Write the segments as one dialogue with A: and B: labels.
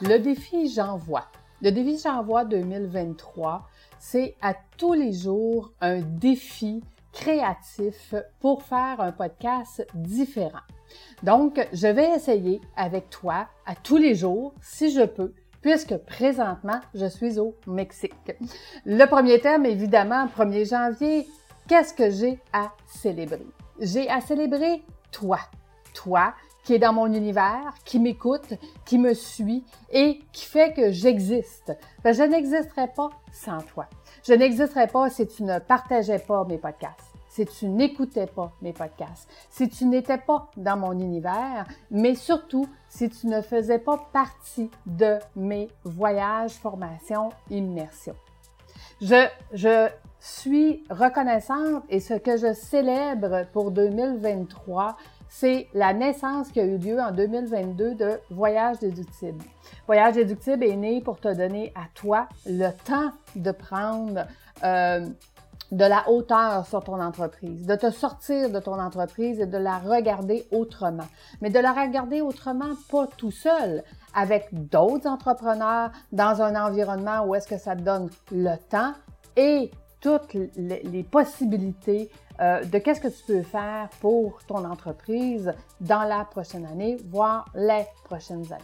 A: Le défi J'envoie. Le défi J'envoie 2023, c'est à tous les jours un défi créatif pour faire un podcast différent. Donc, je vais essayer avec toi à tous les jours, si je peux, puisque présentement, je suis au Mexique. Le premier thème, évidemment, 1er janvier, qu'est-ce que j'ai à célébrer? J'ai à célébrer toi. Toi qui est dans mon univers, qui m'écoute, qui me suit et qui fait que j'existe. Je n'existerais pas sans toi. Je n'existerais pas si tu ne partageais pas mes podcasts, si tu n'écoutais pas mes podcasts, si tu n'étais pas dans mon univers, mais surtout si tu ne faisais pas partie de mes voyages, formations, immersions. Je, je suis reconnaissante et ce que je célèbre pour 2023, c'est la naissance qui a eu lieu en 2022 de Voyage déductible. Voyage déductible est né pour te donner à toi le temps de prendre euh, de la hauteur sur ton entreprise, de te sortir de ton entreprise et de la regarder autrement. Mais de la regarder autrement, pas tout seul, avec d'autres entrepreneurs dans un environnement où est-ce que ça te donne le temps et toutes les, possibilités euh, de qu'est-ce que tu peux faire pour ton entreprise dans la prochaine année, voire les prochaines années.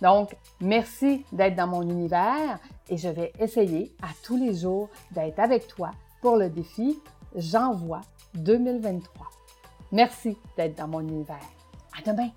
A: Donc, merci d'être dans mon univers et je vais essayer à tous les jours d'être avec toi pour le défi J'envoie 2023. Merci d'être dans mon univers. À demain!